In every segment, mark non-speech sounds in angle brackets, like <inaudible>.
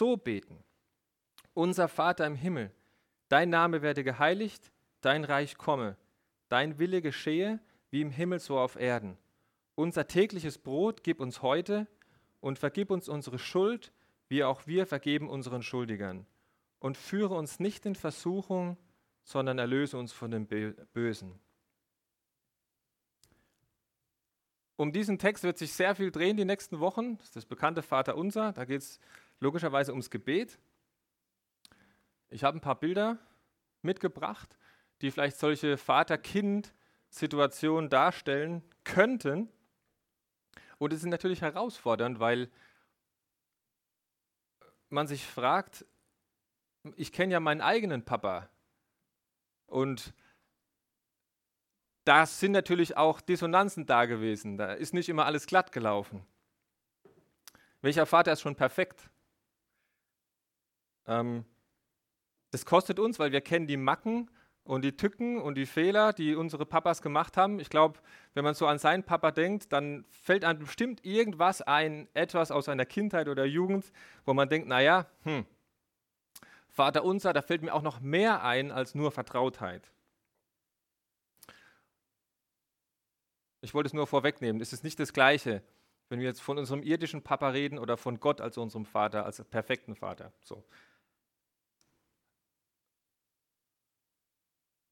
so beten. Unser Vater im Himmel, dein Name werde geheiligt, dein Reich komme, dein Wille geschehe, wie im Himmel so auf Erden. Unser tägliches Brot gib uns heute und vergib uns unsere Schuld, wie auch wir vergeben unseren Schuldigern. Und führe uns nicht in Versuchung, sondern erlöse uns von dem Bösen. Um diesen Text wird sich sehr viel drehen die nächsten Wochen. Das ist das bekannte Vater Unser. Da geht es logischerweise ums Gebet. Ich habe ein paar Bilder mitgebracht, die vielleicht solche Vater-Kind-Situationen darstellen könnten. Und es ist natürlich herausfordernd, weil man sich fragt, ich kenne ja meinen eigenen Papa. Und da sind natürlich auch Dissonanzen da gewesen. Da ist nicht immer alles glatt gelaufen. Welcher Vater ist schon perfekt? Ähm, das kostet uns, weil wir kennen die Macken und die Tücken und die Fehler, die unsere Papas gemacht haben. Ich glaube, wenn man so an seinen Papa denkt, dann fällt einem bestimmt irgendwas ein, etwas aus seiner Kindheit oder Jugend, wo man denkt, naja, hm, Vater unser, da fällt mir auch noch mehr ein als nur Vertrautheit. Ich wollte es nur vorwegnehmen. Es ist nicht das Gleiche, wenn wir jetzt von unserem irdischen Papa reden oder von Gott als unserem Vater, als perfekten Vater. So.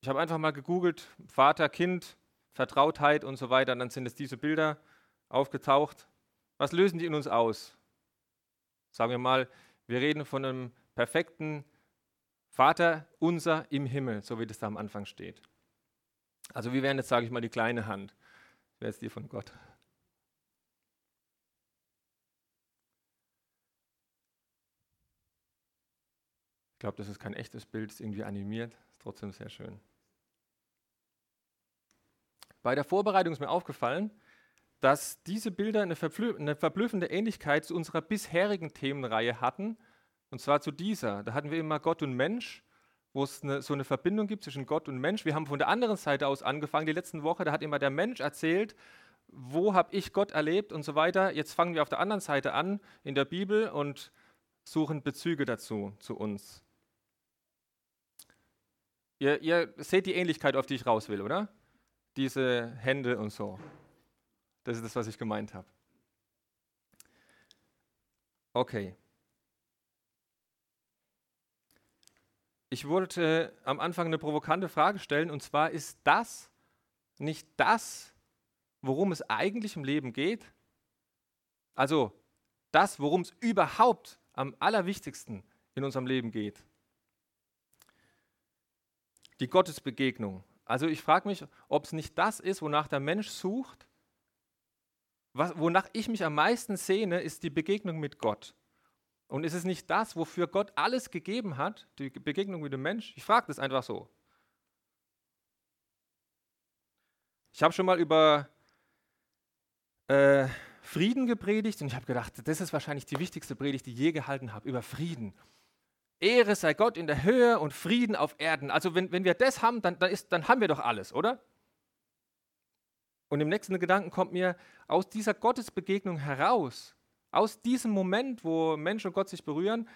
Ich habe einfach mal gegoogelt, Vater, Kind, Vertrautheit und so weiter. Und dann sind es diese Bilder aufgetaucht. Was lösen die in uns aus? Sagen wir mal, wir reden von einem perfekten Vater unser im Himmel, so wie das da am Anfang steht. Also wir wären jetzt, sage ich mal, die kleine Hand. Wer ist die von Gott? Ich glaube, das ist kein echtes Bild, ist irgendwie animiert, ist trotzdem sehr schön. Bei der Vorbereitung ist mir aufgefallen, dass diese Bilder eine, eine verblüffende Ähnlichkeit zu unserer bisherigen Themenreihe hatten, und zwar zu dieser. Da hatten wir immer Gott und Mensch, wo es eine, so eine Verbindung gibt zwischen Gott und Mensch. Wir haben von der anderen Seite aus angefangen, die letzten Woche, da hat immer der Mensch erzählt, wo habe ich Gott erlebt und so weiter. Jetzt fangen wir auf der anderen Seite an in der Bibel und suchen Bezüge dazu, zu uns. Ihr, ihr, seht die Ähnlichkeit, auf die ich raus will, oder? Diese Hände und so. Das ist das, was ich gemeint habe. Okay. Ich wollte am Anfang eine provokante Frage stellen, und zwar ist das nicht das, worum es eigentlich im Leben geht? Also das, worum es überhaupt am allerwichtigsten in unserem Leben geht die Gottesbegegnung. Also ich frage mich, ob es nicht das ist, wonach der Mensch sucht. Was, wonach ich mich am meisten sehne, ist die Begegnung mit Gott. Und ist es nicht das, wofür Gott alles gegeben hat, die Begegnung mit dem Mensch? Ich frage das einfach so. Ich habe schon mal über äh, Frieden gepredigt und ich habe gedacht, das ist wahrscheinlich die wichtigste Predigt, die ich je gehalten habe, über Frieden. Ehre sei Gott in der Höhe und Frieden auf Erden. Also wenn, wenn wir das haben, dann, dann, ist, dann haben wir doch alles, oder? Und im nächsten Gedanken kommt mir aus dieser Gottesbegegnung heraus, aus diesem Moment, wo Mensch und Gott sich berühren,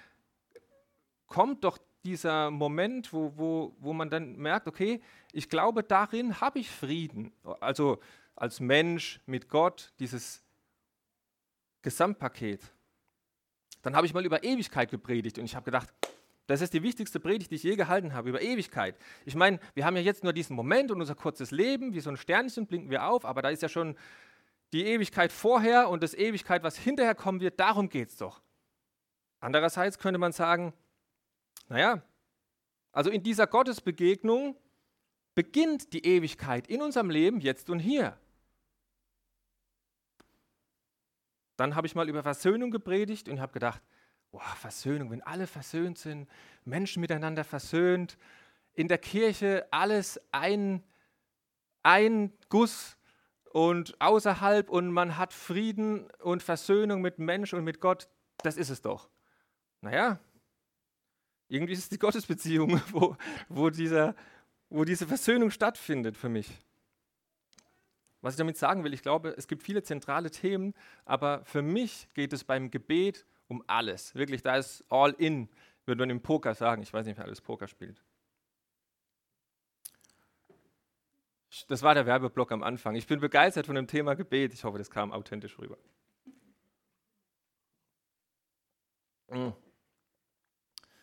kommt doch dieser Moment, wo, wo, wo man dann merkt, okay, ich glaube, darin habe ich Frieden. Also als Mensch mit Gott, dieses Gesamtpaket. Dann habe ich mal über Ewigkeit gepredigt und ich habe gedacht, das ist die wichtigste Predigt, die ich je gehalten habe, über Ewigkeit. Ich meine, wir haben ja jetzt nur diesen Moment und unser kurzes Leben, wie so ein Sternchen blinken wir auf, aber da ist ja schon die Ewigkeit vorher und das Ewigkeit, was hinterher kommen wird, darum geht es doch. Andererseits könnte man sagen, naja, also in dieser Gottesbegegnung beginnt die Ewigkeit in unserem Leben jetzt und hier. Dann habe ich mal über Versöhnung gepredigt und habe gedacht, boah, Versöhnung, wenn alle versöhnt sind, Menschen miteinander versöhnt, in der Kirche alles ein, ein Guss und außerhalb und man hat Frieden und Versöhnung mit Mensch und mit Gott, das ist es doch. Naja, irgendwie ist es die Gottesbeziehung, <laughs> wo, wo, dieser, wo diese Versöhnung stattfindet für mich. Was ich damit sagen will, ich glaube, es gibt viele zentrale Themen, aber für mich geht es beim Gebet um alles. Wirklich, da ist all in, würde man im Poker sagen. Ich weiß nicht, wer alles Poker spielt. Das war der Werbeblock am Anfang. Ich bin begeistert von dem Thema Gebet. Ich hoffe, das kam authentisch rüber. Mm.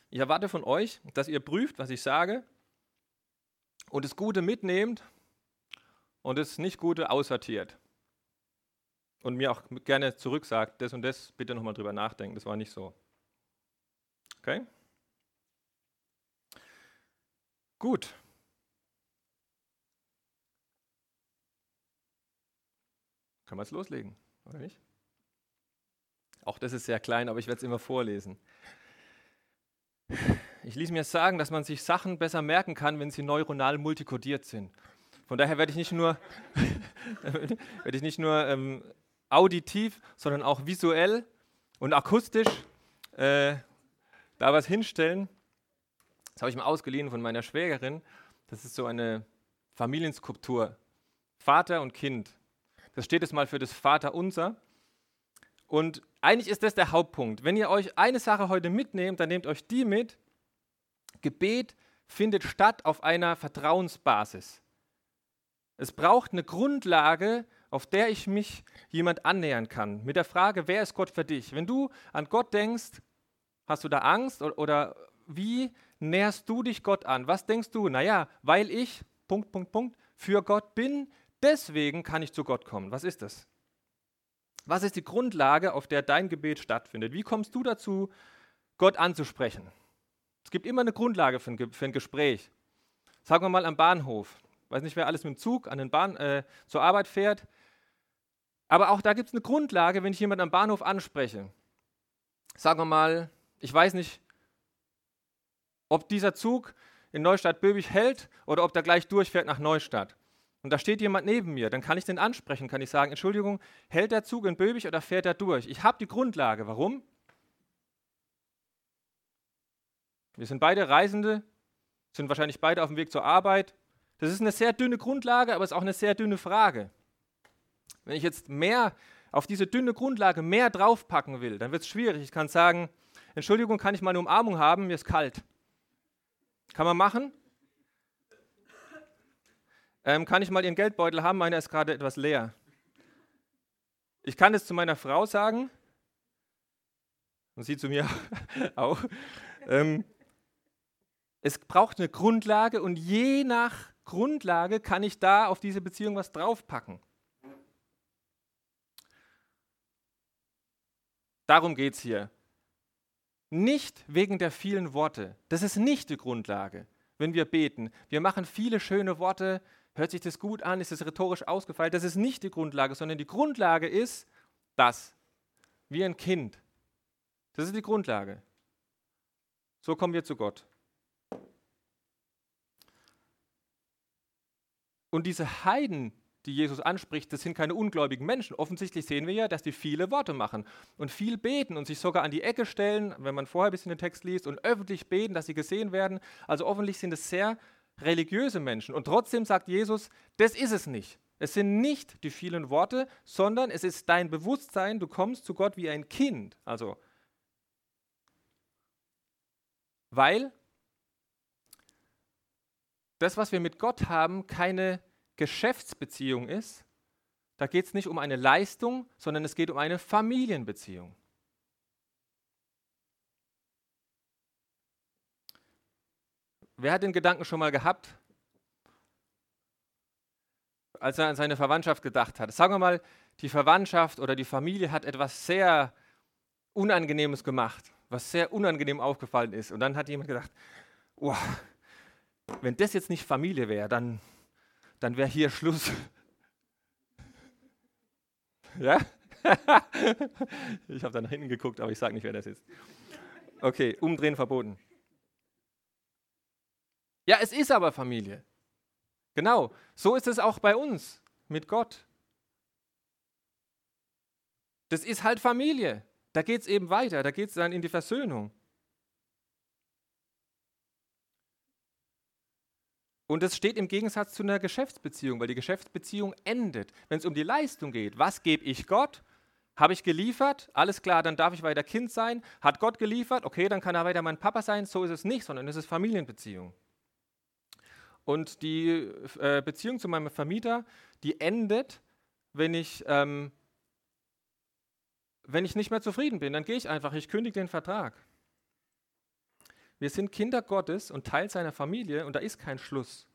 Ich erwarte von euch, dass ihr prüft, was ich sage und das Gute mitnehmt und das Nicht-Gute aussortiert. Und mir auch gerne zurücksagt, das und das bitte nochmal drüber nachdenken, das war nicht so. Okay? Gut. Können wir es loslegen, oder nicht? Auch das ist sehr klein, aber ich werde es immer vorlesen. Ich ließ mir sagen, dass man sich Sachen besser merken kann, wenn sie neuronal multikodiert sind. Von daher werde ich nicht nur, <laughs> werde ich nicht nur ähm, auditiv, sondern auch visuell und akustisch äh, da was hinstellen. Das habe ich mir ausgeliehen von meiner Schwägerin. Das ist so eine Familienskulptur. Vater und Kind. Das steht jetzt mal für das Vaterunser. Und eigentlich ist das der Hauptpunkt. Wenn ihr euch eine Sache heute mitnehmt, dann nehmt euch die mit. Gebet findet statt auf einer Vertrauensbasis. Es braucht eine Grundlage, auf der ich mich jemand annähern kann. Mit der Frage, wer ist Gott für dich? Wenn du an Gott denkst, hast du da Angst oder, wie näherst du dich Gott an? Was denkst du? Naja, weil ich, Punkt, Punkt, Punkt, für Gott bin, deswegen kann ich zu Gott kommen. Was ist das? Was ist die Grundlage, auf der dein Gebet stattfindet? Wie kommst du dazu, Gott anzusprechen? Es gibt immer eine Grundlage für ein, für ein Gespräch. Sagen wir mal am Bahnhof. Ich weiß nicht, wer alles mit dem Zug an den Bahn, äh, zur Arbeit fährt. Aber auch da gibt es eine Grundlage, wenn ich jemanden am Bahnhof anspreche. Sagen wir mal, ich weiß nicht, ob dieser Zug in Neustadt-Böbig hält oder ob der gleich durchfährt nach Neustadt und da steht jemand neben mir, dann kann ich den ansprechen, kann ich sagen, Entschuldigung, hält der Zug in Böbig oder fährt er durch? Ich habe die Grundlage. Warum? Wir sind beide Reisende, sind wahrscheinlich beide auf dem Weg zur Arbeit. Das ist eine sehr dünne Grundlage, aber es ist auch eine sehr dünne Frage. Wenn ich jetzt mehr auf diese dünne Grundlage mehr draufpacken will, dann wird es schwierig. Ich kann sagen, Entschuldigung, kann ich mal eine Umarmung haben? Mir ist kalt. Kann man machen? Ähm, kann ich mal Ihren Geldbeutel haben? Meiner ist gerade etwas leer. Ich kann es zu meiner Frau sagen und sie zu mir <laughs> auch. Ähm, es braucht eine Grundlage und je nach Grundlage kann ich da auf diese Beziehung was draufpacken. Darum geht es hier. Nicht wegen der vielen Worte. Das ist nicht die Grundlage, wenn wir beten. Wir machen viele schöne Worte, Hört sich das gut an? Ist es rhetorisch ausgefeilt? Das ist nicht die Grundlage, sondern die Grundlage ist das. Wie ein Kind. Das ist die Grundlage. So kommen wir zu Gott. Und diese Heiden, die Jesus anspricht, das sind keine ungläubigen Menschen. Offensichtlich sehen wir ja, dass die viele Worte machen und viel beten und sich sogar an die Ecke stellen, wenn man vorher ein bisschen den Text liest, und öffentlich beten, dass sie gesehen werden. Also offensichtlich sind es sehr religiöse Menschen. Und trotzdem sagt Jesus, das ist es nicht. Es sind nicht die vielen Worte, sondern es ist dein Bewusstsein, du kommst zu Gott wie ein Kind. Also, weil das, was wir mit Gott haben, keine Geschäftsbeziehung ist. Da geht es nicht um eine Leistung, sondern es geht um eine Familienbeziehung. Wer hat den Gedanken schon mal gehabt, als er an seine Verwandtschaft gedacht hat? Sagen wir mal, die Verwandtschaft oder die Familie hat etwas sehr Unangenehmes gemacht, was sehr unangenehm aufgefallen ist. Und dann hat jemand gedacht, oh, wenn das jetzt nicht Familie wäre, dann, dann wäre hier Schluss. <laughs> ja? <laughs> ich habe da nach hinten geguckt, aber ich sage nicht, wer das ist. Okay, umdrehen verboten. Ja, es ist aber Familie. Genau, so ist es auch bei uns mit Gott. Das ist halt Familie. Da geht es eben weiter, da geht es dann in die Versöhnung. Und das steht im Gegensatz zu einer Geschäftsbeziehung, weil die Geschäftsbeziehung endet, wenn es um die Leistung geht. Was gebe ich Gott? Habe ich geliefert? Alles klar, dann darf ich weiter Kind sein. Hat Gott geliefert? Okay, dann kann er weiter mein Papa sein. So ist es nicht, sondern es ist Familienbeziehung. Und die äh, Beziehung zu meinem Vermieter, die endet, wenn ich, ähm, wenn ich nicht mehr zufrieden bin. Dann gehe ich einfach, ich kündige den Vertrag. Wir sind Kinder Gottes und Teil seiner Familie und da ist kein Schluss.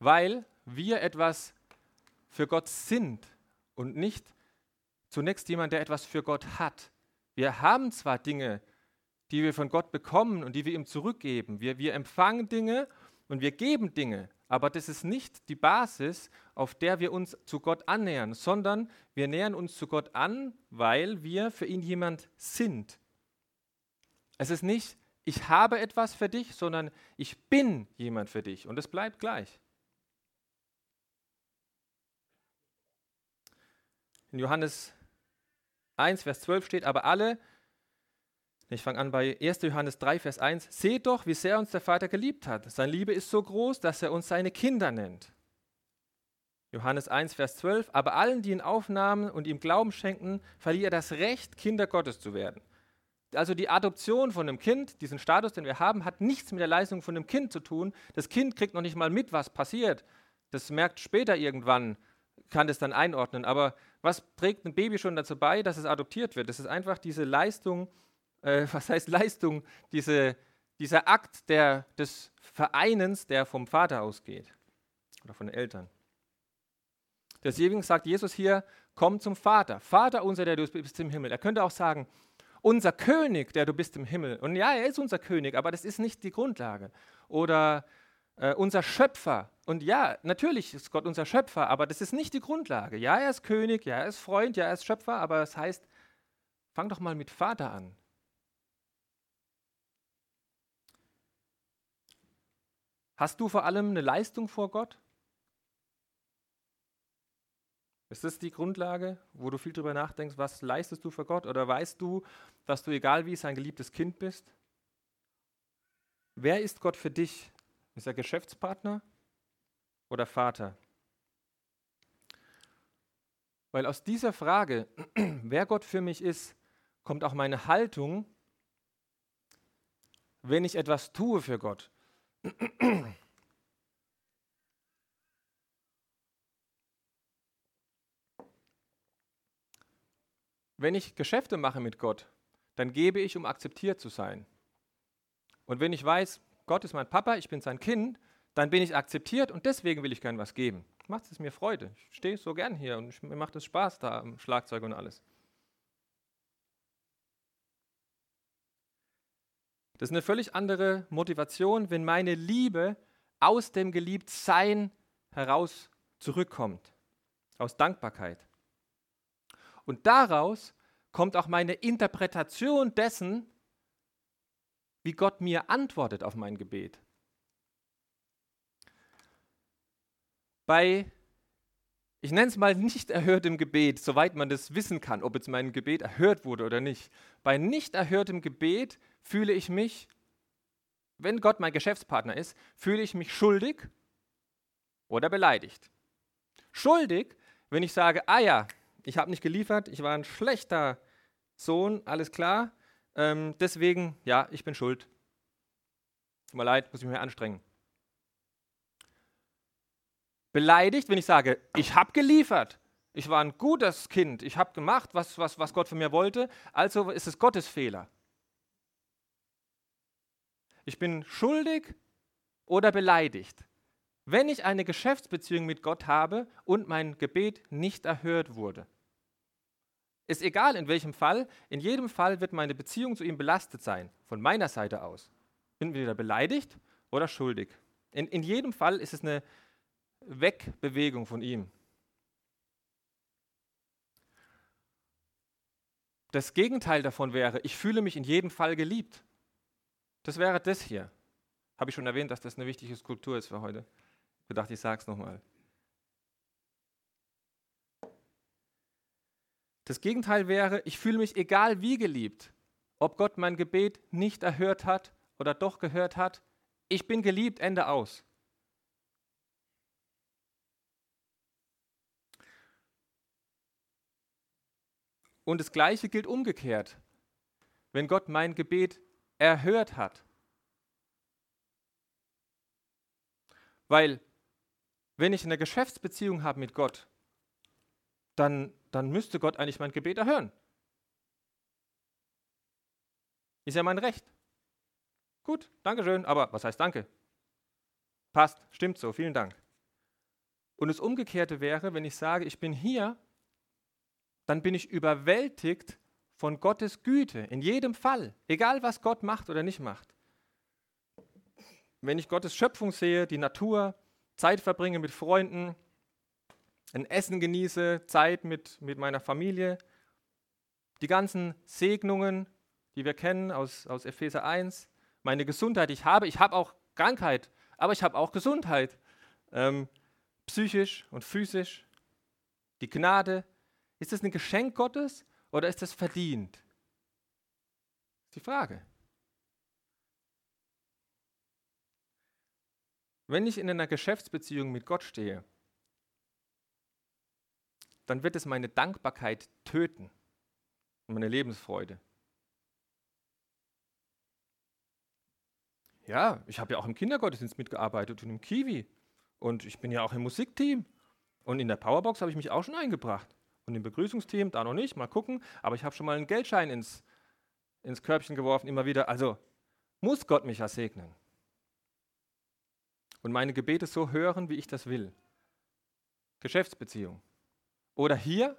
Weil wir etwas für Gott sind und nicht zunächst jemand, der etwas für Gott hat. Wir haben zwar Dinge, die wir von Gott bekommen und die wir ihm zurückgeben. Wir, wir empfangen Dinge und wir geben Dinge, aber das ist nicht die Basis, auf der wir uns zu Gott annähern, sondern wir nähern uns zu Gott an, weil wir für ihn jemand sind. Es ist nicht, ich habe etwas für dich, sondern ich bin jemand für dich und es bleibt gleich. In Johannes 1, Vers 12 steht, aber alle, ich fange an bei 1. Johannes 3, Vers 1, seht doch, wie sehr uns der Vater geliebt hat. Seine Liebe ist so groß, dass er uns seine Kinder nennt. Johannes 1, Vers 12, aber allen, die ihn aufnahmen und ihm Glauben schenkten, verlieh er das Recht, Kinder Gottes zu werden. Also die Adoption von einem Kind, diesen Status, den wir haben, hat nichts mit der Leistung von einem Kind zu tun. Das Kind kriegt noch nicht mal mit, was passiert. Das merkt später irgendwann, kann das dann einordnen. Aber was trägt ein Baby schon dazu bei, dass es adoptiert wird? Das ist einfach diese Leistung, äh, <laughs> was heißt Leistung? Diese, dieser Akt der, des Vereinens, der vom Vater ausgeht oder von den Eltern. Deswegen sagt Jesus hier, komm zum Vater. Vater unser, der du bist im Himmel. Er könnte auch sagen, unser König, der du bist im Himmel. Und ja, er ist unser König, aber das ist nicht die Grundlage. Oder äh, unser Schöpfer. Und ja, natürlich ist Gott unser Schöpfer, aber das ist nicht die Grundlage. Ja, er ist König, ja, er ist Freund, ja, er ist Schöpfer, aber das heißt, fang doch mal mit Vater an. Hast du vor allem eine Leistung vor Gott? Ist das die Grundlage, wo du viel drüber nachdenkst, was leistest du für Gott? Oder weißt du, dass du, egal wie, sein geliebtes Kind bist? Wer ist Gott für dich? Ist er Geschäftspartner oder Vater? Weil aus dieser Frage, <clears throat> wer Gott für mich ist, kommt auch meine Haltung, wenn ich etwas tue für Gott. <clears throat> Wenn ich Geschäfte mache mit Gott, dann gebe ich, um akzeptiert zu sein. Und wenn ich weiß, Gott ist mein Papa, ich bin sein Kind, dann bin ich akzeptiert und deswegen will ich gern was geben. Macht es mir Freude. Ich stehe so gern hier und mir macht es Spaß da am Schlagzeug und alles. Das ist eine völlig andere Motivation, wenn meine Liebe aus dem Geliebtsein heraus zurückkommt, aus Dankbarkeit. Und daraus kommt auch meine Interpretation dessen, wie Gott mir antwortet auf mein Gebet. Bei, ich nenne es mal nicht erhörtem Gebet, soweit man das wissen kann, ob jetzt mein Gebet erhört wurde oder nicht. Bei nicht erhörtem Gebet fühle ich mich, wenn Gott mein Geschäftspartner ist, fühle ich mich schuldig oder beleidigt. Schuldig, wenn ich sage, ah ja, ich habe nicht geliefert, ich war ein schlechter Sohn, alles klar, ähm, deswegen, ja, ich bin schuld. Tut mir leid, muss ich mich mehr anstrengen. Beleidigt, wenn ich sage, ich habe geliefert. Ich war ein gutes Kind. Ich habe gemacht, was, was, was Gott von mir wollte. Also ist es Gottes Fehler. Ich bin schuldig oder beleidigt. Wenn ich eine Geschäftsbeziehung mit Gott habe und mein Gebet nicht erhört wurde. Ist egal in welchem Fall, in jedem Fall wird meine Beziehung zu ihm belastet sein, von meiner Seite aus. Bin wieder beleidigt oder schuldig. In, in jedem Fall ist es eine Wegbewegung von ihm. Das Gegenteil davon wäre, ich fühle mich in jedem Fall geliebt. Das wäre das hier. Habe ich schon erwähnt, dass das eine wichtige Skulptur ist für heute. Ich dachte, ich sage es nochmal. Das Gegenteil wäre, ich fühle mich egal wie geliebt, ob Gott mein Gebet nicht erhört hat oder doch gehört hat. Ich bin geliebt, Ende aus. Und das Gleiche gilt umgekehrt. Wenn Gott mein Gebet erhört hat. Weil, wenn ich eine Geschäftsbeziehung habe mit Gott, dann, dann müsste Gott eigentlich mein Gebet erhören. Ist ja mein Recht. Gut, Dankeschön, aber was heißt Danke? Passt, stimmt so, vielen Dank. Und das Umgekehrte wäre, wenn ich sage, ich bin hier, dann bin ich überwältigt von Gottes Güte, in jedem Fall, egal was Gott macht oder nicht macht. Wenn ich Gottes Schöpfung sehe, die Natur, Zeit verbringe mit Freunden, ein Essen genieße, Zeit mit, mit meiner Familie, die ganzen Segnungen, die wir kennen aus, aus Epheser 1, meine Gesundheit, ich habe, ich habe auch Krankheit, aber ich habe auch Gesundheit. Ähm, psychisch und physisch, die Gnade, ist das ein Geschenk Gottes oder ist das verdient? Die Frage. Wenn ich in einer Geschäftsbeziehung mit Gott stehe, dann wird es meine Dankbarkeit töten und meine Lebensfreude. Ja, ich habe ja auch im Kindergottesdienst mitgearbeitet und im Kiwi. Und ich bin ja auch im Musikteam. Und in der Powerbox habe ich mich auch schon eingebracht. Und im Begrüßungsteam, da noch nicht, mal gucken. Aber ich habe schon mal einen Geldschein ins, ins Körbchen geworfen, immer wieder. Also muss Gott mich ja segnen. Und meine Gebete so hören, wie ich das will. Geschäftsbeziehung. Oder hier,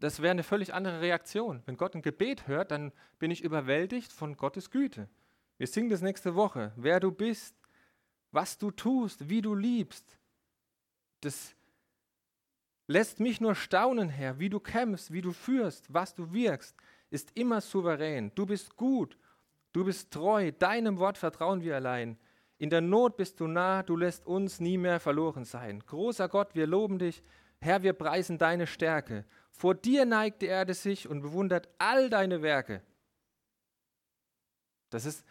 das wäre eine völlig andere Reaktion. Wenn Gott ein Gebet hört, dann bin ich überwältigt von Gottes Güte. Wir singen das nächste Woche. Wer du bist, was du tust, wie du liebst. Das lässt mich nur staunen, Herr, wie du kämpfst, wie du führst, was du wirkst, ist immer souverän. Du bist gut, du bist treu, deinem Wort vertrauen wir allein. In der Not bist du nah, du lässt uns nie mehr verloren sein. Großer Gott, wir loben dich. Herr, wir preisen deine Stärke. Vor dir neigt die Erde sich und bewundert all deine Werke. Das ist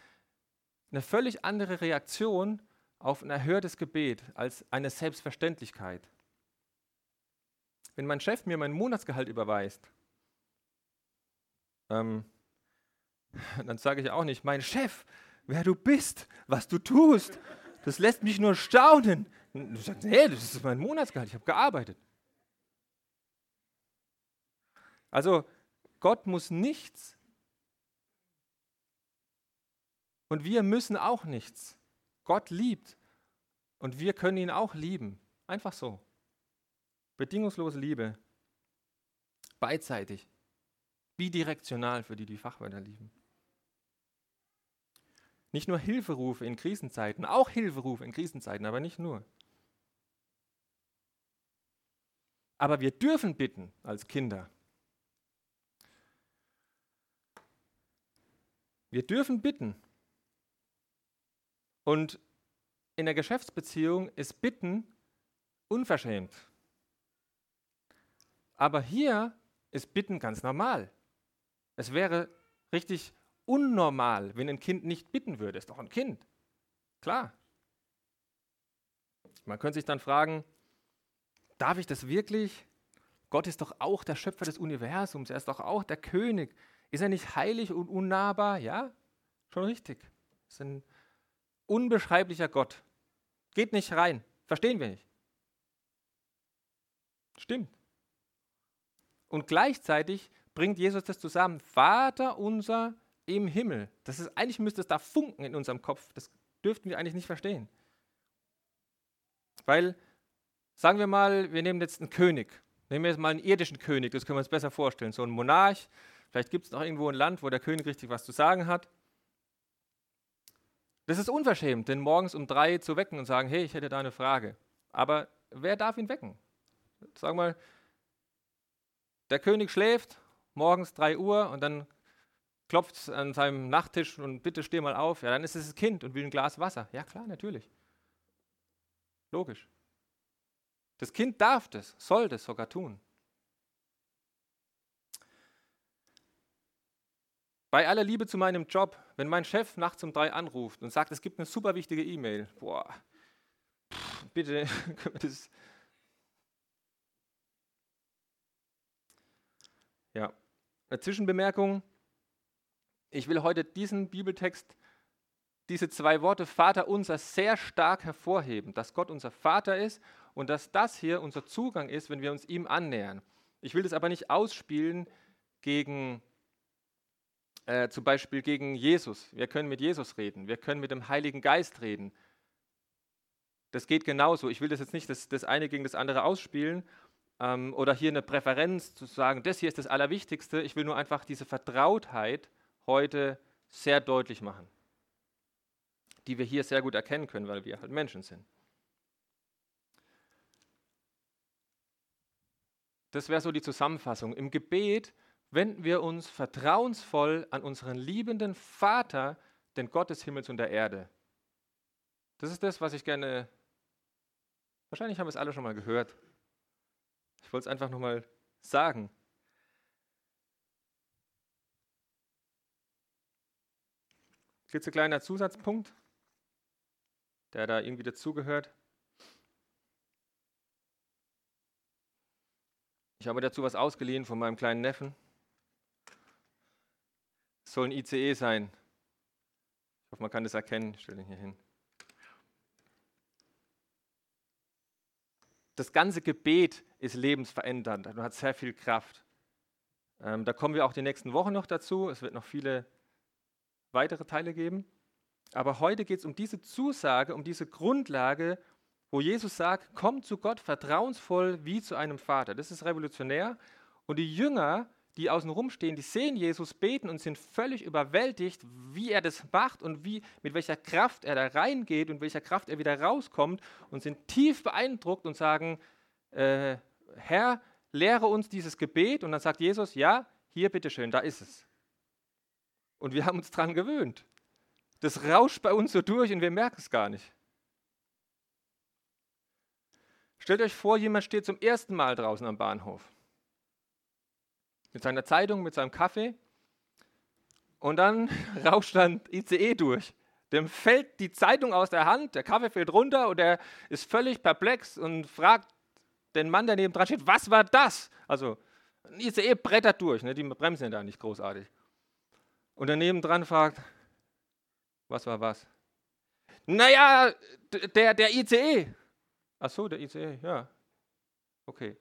eine völlig andere Reaktion auf ein erhörtes Gebet als eine Selbstverständlichkeit. Wenn mein Chef mir mein Monatsgehalt überweist, ähm, <laughs> dann sage ich auch nicht, mein Chef, wer du bist, was du tust, das lässt mich nur staunen. Du sagst, nee, das ist mein Monatsgehalt, ich habe gearbeitet. Also Gott muss nichts Und wir müssen auch nichts. Gott liebt. Und wir können ihn auch lieben. Einfach so. Bedingungslose Liebe. Beidseitig. Bidirektional für die, die Fachwörter lieben. Nicht nur Hilferufe in Krisenzeiten, auch Hilferufe in Krisenzeiten, aber nicht nur. Aber wir dürfen bitten als Kinder. Wir dürfen bitten. Und in der Geschäftsbeziehung ist Bitten unverschämt. Aber hier ist Bitten ganz normal. Es wäre richtig unnormal, wenn ein Kind nicht bitten würde. Ist doch ein Kind. Klar. Man könnte sich dann fragen, darf ich das wirklich? Gott ist doch auch der Schöpfer des Universums, er ist doch auch der König. Ist er nicht heilig und unnahbar? Ja, schon richtig. Ist ein unbeschreiblicher Gott. Geht nicht rein. Verstehen wir nicht. Stimmt. Und gleichzeitig bringt Jesus das zusammen. Vater unser im Himmel. Das ist, eigentlich müsste es da funken in unserem Kopf. Das dürften wir eigentlich nicht verstehen. Weil, sagen wir mal, wir nehmen jetzt einen König. Nehmen wir jetzt mal einen irdischen König, das können wir uns besser vorstellen. So ein Monarch. Vielleicht gibt es noch irgendwo ein Land, wo der König richtig was zu sagen hat. Das ist unverschämt, den morgens um drei zu wecken und sagen, hey, ich hätte da eine Frage. Aber wer darf ihn wecken? Sag mal, der König schläft morgens 3 Uhr und dann klopft an seinem Nachttisch und bitte steh mal auf. Ja, dann ist es das Kind und will ein Glas Wasser. Ja, klar, natürlich. Logisch. Das Kind darf das, soll das sogar tun. Bei aller Liebe zu meinem Job, wenn mein Chef nachts um drei anruft und sagt, es gibt eine super wichtige E-Mail, boah, pff, bitte, <laughs> können wir das. Ja, eine Zwischenbemerkung. Ich will heute diesen Bibeltext, diese zwei Worte Vater unser sehr stark hervorheben, dass Gott unser Vater ist und dass das hier unser Zugang ist, wenn wir uns ihm annähern. Ich will das aber nicht ausspielen gegen äh, zum Beispiel gegen Jesus. Wir können mit Jesus reden, wir können mit dem Heiligen Geist reden. Das geht genauso. Ich will das jetzt nicht das, das eine gegen das andere ausspielen ähm, oder hier eine Präferenz zu sagen, das hier ist das Allerwichtigste. Ich will nur einfach diese Vertrautheit heute sehr deutlich machen, die wir hier sehr gut erkennen können, weil wir halt Menschen sind. Das wäre so die Zusammenfassung. Im Gebet wenden wir uns vertrauensvoll an unseren liebenden Vater, den Gott des Himmels und der Erde. Das ist das, was ich gerne, wahrscheinlich haben wir es alle schon mal gehört. Ich wollte es einfach nochmal sagen. Kleiner Zusatzpunkt, der da irgendwie dazugehört. Ich habe dazu was ausgeliehen von meinem kleinen Neffen. Es soll ein ICE sein. Ich hoffe, man kann das erkennen. Ich stelle ihn hier hin. Das ganze Gebet ist lebensverändernd und hat sehr viel Kraft. Ähm, da kommen wir auch die nächsten Wochen noch dazu. Es wird noch viele weitere Teile geben. Aber heute geht es um diese Zusage, um diese Grundlage, wo Jesus sagt, kommt zu Gott vertrauensvoll wie zu einem Vater. Das ist revolutionär. Und die Jünger die außen rumstehen, die sehen Jesus beten und sind völlig überwältigt, wie er das macht und wie, mit welcher Kraft er da reingeht und welcher Kraft er wieder rauskommt und sind tief beeindruckt und sagen, äh, Herr, lehre uns dieses Gebet. Und dann sagt Jesus, ja, hier bitteschön, da ist es. Und wir haben uns dran gewöhnt. Das rauscht bei uns so durch und wir merken es gar nicht. Stellt euch vor, jemand steht zum ersten Mal draußen am Bahnhof mit seiner Zeitung, mit seinem Kaffee. Und dann <laughs> rauscht dann ICE durch. Dem fällt die Zeitung aus der Hand, der Kaffee fällt runter und er ist völlig perplex und fragt den Mann, der neben dran steht, was war das? Also ein ICE brettert durch, ne? die bremsen ja da nicht großartig. Und der nebendran fragt, was war was? Naja, der, der ICE. Ach so, der ICE, ja. Okay.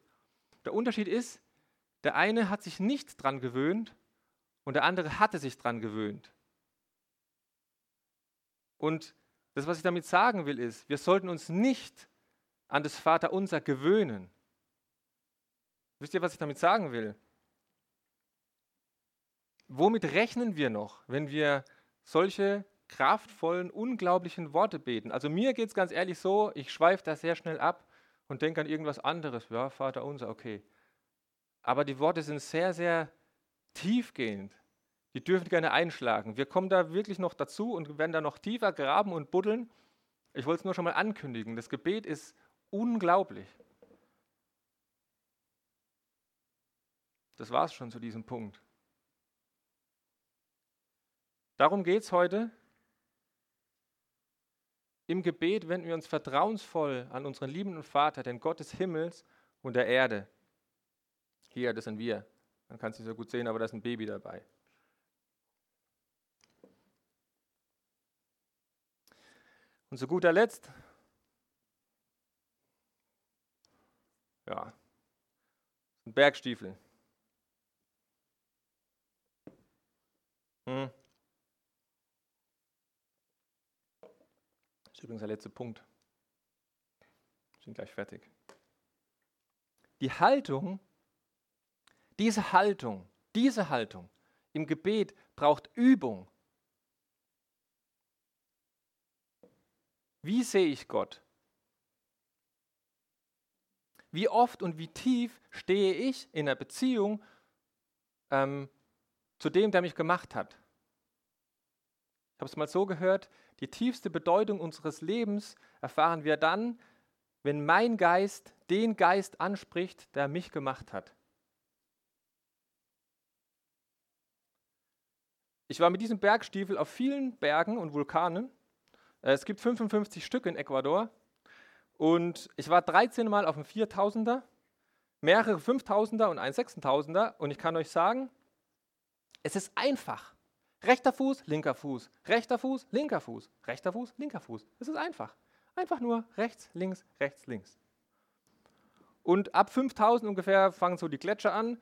Der Unterschied ist, der eine hat sich nicht dran gewöhnt und der andere hatte sich dran gewöhnt. Und das, was ich damit sagen will, ist, wir sollten uns nicht an das Vaterunser gewöhnen. Wisst ihr, was ich damit sagen will? Womit rechnen wir noch, wenn wir solche kraftvollen, unglaublichen Worte beten? Also mir geht es ganz ehrlich so, ich schweife da sehr schnell ab und denke an irgendwas anderes. Ja, Vater unser, okay. Aber die Worte sind sehr, sehr tiefgehend. Die dürfen gerne einschlagen. Wir kommen da wirklich noch dazu und werden da noch tiefer graben und buddeln. Ich wollte es nur schon mal ankündigen. Das Gebet ist unglaublich. Das war es schon zu diesem Punkt. Darum geht es heute. Im Gebet wenden wir uns vertrauensvoll an unseren liebenden Vater, den Gott des Himmels und der Erde. Hier, das sind wir. Man kann es nicht so gut sehen, aber da ist ein Baby dabei. Und zu guter Letzt, ja, ein Bergstiefel. Hm. Ist übrigens der letzte Punkt. Wir sind gleich fertig. Die Haltung diese Haltung, diese Haltung im Gebet braucht Übung. Wie sehe ich Gott? Wie oft und wie tief stehe ich in der Beziehung ähm, zu dem, der mich gemacht hat? Ich habe es mal so gehört, die tiefste Bedeutung unseres Lebens erfahren wir dann, wenn mein Geist den Geist anspricht, der mich gemacht hat. Ich war mit diesem Bergstiefel auf vielen Bergen und Vulkanen. Äh, es gibt 55 Stück in Ecuador. Und ich war 13 Mal auf dem 4000er, mehrere 5000er und ein 6000er. Und ich kann euch sagen, Es ist einfach. Rechter Fuß, linker Fuß, rechter Fuß, linker Fuß, rechter Fuß, linker Fuß. Es ist einfach. Einfach nur rechts, links, rechts, links. Und ab 5000 ungefähr fangen so die Gletscher an.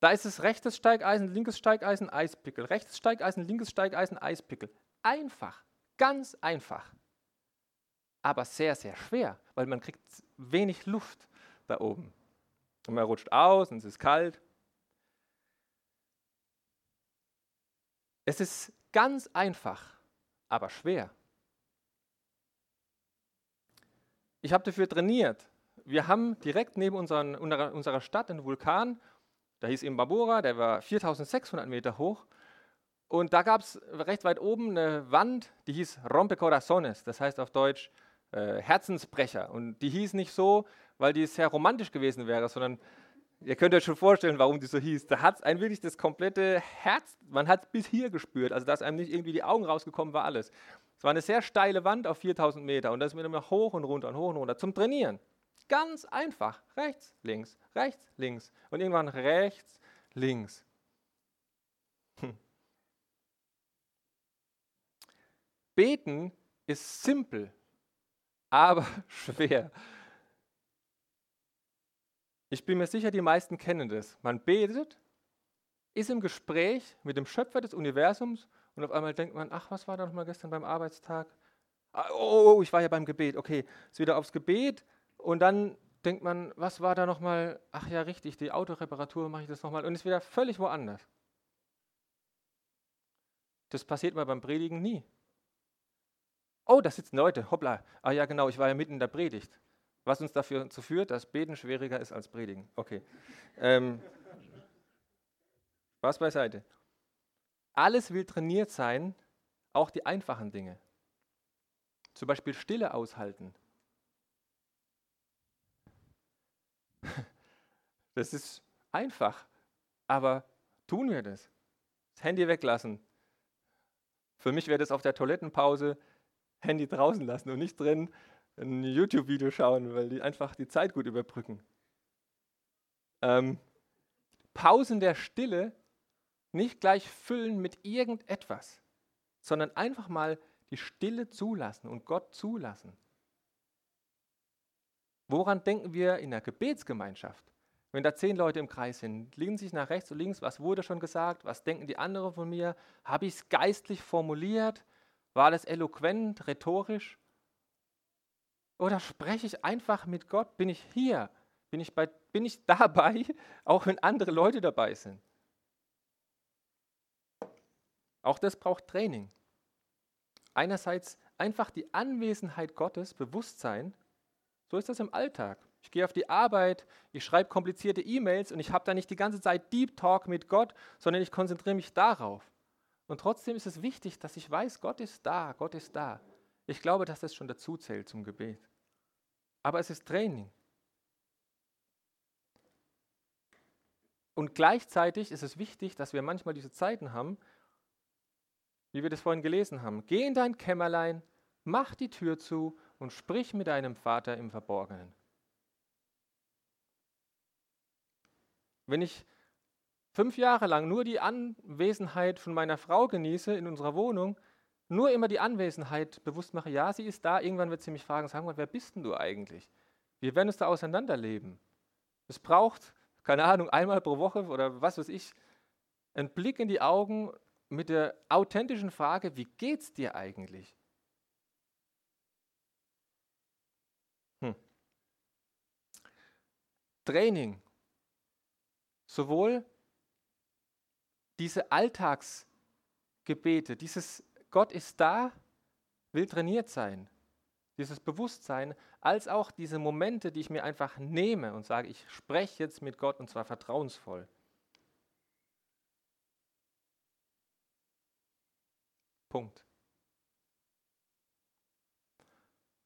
Da ist es rechtes Steigeisen, linkes Steigeisen, Eispickel. Rechtes Steigeisen, linkes Steigeisen, Eispickel. Einfach. Ganz einfach. Aber sehr, sehr schwer, weil man kriegt wenig Luft da oben. Und man rutscht aus und es ist kalt. Es ist ganz einfach, aber schwer. Ich habe dafür trainiert. Wir haben direkt neben unseren, unserer Stadt einen Vulkan, der hieß Imbabura, der war 4600 Meter hoch. Und da gab es recht weit oben eine Wand, die hieß Rompe Corazones, das heißt auf Deutsch äh, Herzensbrecher. Und die hieß nicht so, weil die sehr romantisch gewesen wäre, sondern ihr könnt euch schon vorstellen, warum die so hieß. Da hat es ein wirklich das komplette Herz, man hat es bis hier gespürt, also dass einem nicht irgendwie die Augen rausgekommen war, alles. Es war eine sehr steile Wand auf 4000 Meter und da ist man immer hoch und runter und hoch und runter zum Trainieren. Ganz einfach. Rechts, links, rechts, links. Und irgendwann rechts, links. Hm. Beten ist simpel, aber <laughs> schwer. Ich bin mir sicher, die meisten kennen das. Man betet, ist im Gespräch mit dem Schöpfer des Universums und auf einmal denkt man, ach, was war da nochmal gestern beim Arbeitstag? Ah, oh, oh, oh, ich war ja beim Gebet. Okay, ist wieder aufs Gebet und dann denkt man, was war da nochmal? Ach ja, richtig, die Autoreparatur mache ich das nochmal und ist wieder völlig woanders. Das passiert mal beim Predigen nie. Oh, da sitzen Leute, hoppla. Ah ja, genau, ich war ja mitten in der Predigt. Was uns dafür zu führt, dass Beten schwieriger ist als Predigen. Okay. Ähm, Spaß beiseite. Alles will trainiert sein, auch die einfachen Dinge. Zum Beispiel Stille aushalten. <laughs> Das ist einfach, aber tun wir das? Das Handy weglassen. Für mich wäre das auf der Toilettenpause Handy draußen lassen und nicht drin ein YouTube-Video schauen, weil die einfach die Zeit gut überbrücken. Ähm, Pausen der Stille nicht gleich füllen mit irgendetwas, sondern einfach mal die Stille zulassen und Gott zulassen. Woran denken wir in der Gebetsgemeinschaft? Wenn da zehn Leute im Kreis sind, liegen sich nach rechts und links, was wurde schon gesagt, was denken die anderen von mir? Habe ich es geistlich formuliert? War das eloquent, rhetorisch? Oder spreche ich einfach mit Gott? Bin ich hier? Bin ich, bei, bin ich <laughs> dabei, auch wenn andere Leute dabei sind? Auch das braucht Training. Einerseits einfach die Anwesenheit Gottes, Bewusstsein. So ist das im Alltag. Ich gehe auf die Arbeit, ich schreibe komplizierte E-Mails und ich habe da nicht die ganze Zeit Deep Talk mit Gott, sondern ich konzentriere mich darauf. Und trotzdem ist es wichtig, dass ich weiß, Gott ist da, Gott ist da. Ich glaube, dass das schon dazu zählt zum Gebet aber es ist Training. Und gleichzeitig ist es wichtig, dass wir manchmal diese Zeiten haben, wie wir das vorhin gelesen haben. Geh in dein Kämmerlein, mach die Tür zu und sprich mit deinem Vater im Verborgenen. Wenn ich fünf Jahre lang nur die Anwesenheit von meiner Frau genieße in unserer Wohnung, nur immer die Anwesenheit bewusst mache, ja, sie ist da, irgendwann wird sie mich fragen, sag mal, wer bist denn du eigentlich? Wir werden uns da auseinanderleben. Es braucht, keine Ahnung, einmal pro Woche oder was weiß ich, einen Blick in die Augen mit der authentischen Frage, wie geht's dir eigentlich? Hm. Training. Sowohl diese Alltagsgebete, dieses Gott ist da, will trainiert sein. Dieses Bewusstsein, als auch diese Momente, die ich mir einfach nehme und sage, ich spreche jetzt mit Gott und zwar vertrauensvoll. Punkt.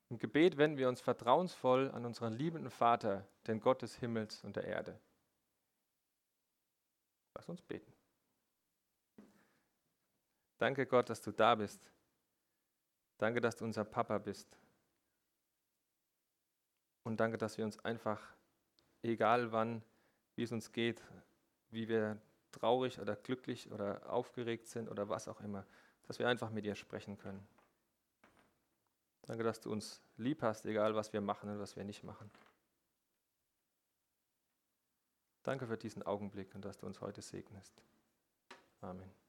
Im Gebet wenden wir uns vertrauensvoll an unseren liebenden Vater, den Gott des Himmels und der Erde. Lass uns beten. Danke Gott, dass du da bist. Danke, dass du unser Papa bist. Und danke, dass wir uns einfach, egal wann, wie es uns geht, wie wir traurig oder glücklich oder aufgeregt sind oder was auch immer, dass wir einfach mit dir sprechen können. Danke, dass du uns lieb hast, egal was wir machen und was wir nicht machen. Danke für diesen Augenblick und dass du uns heute segnest. Amen.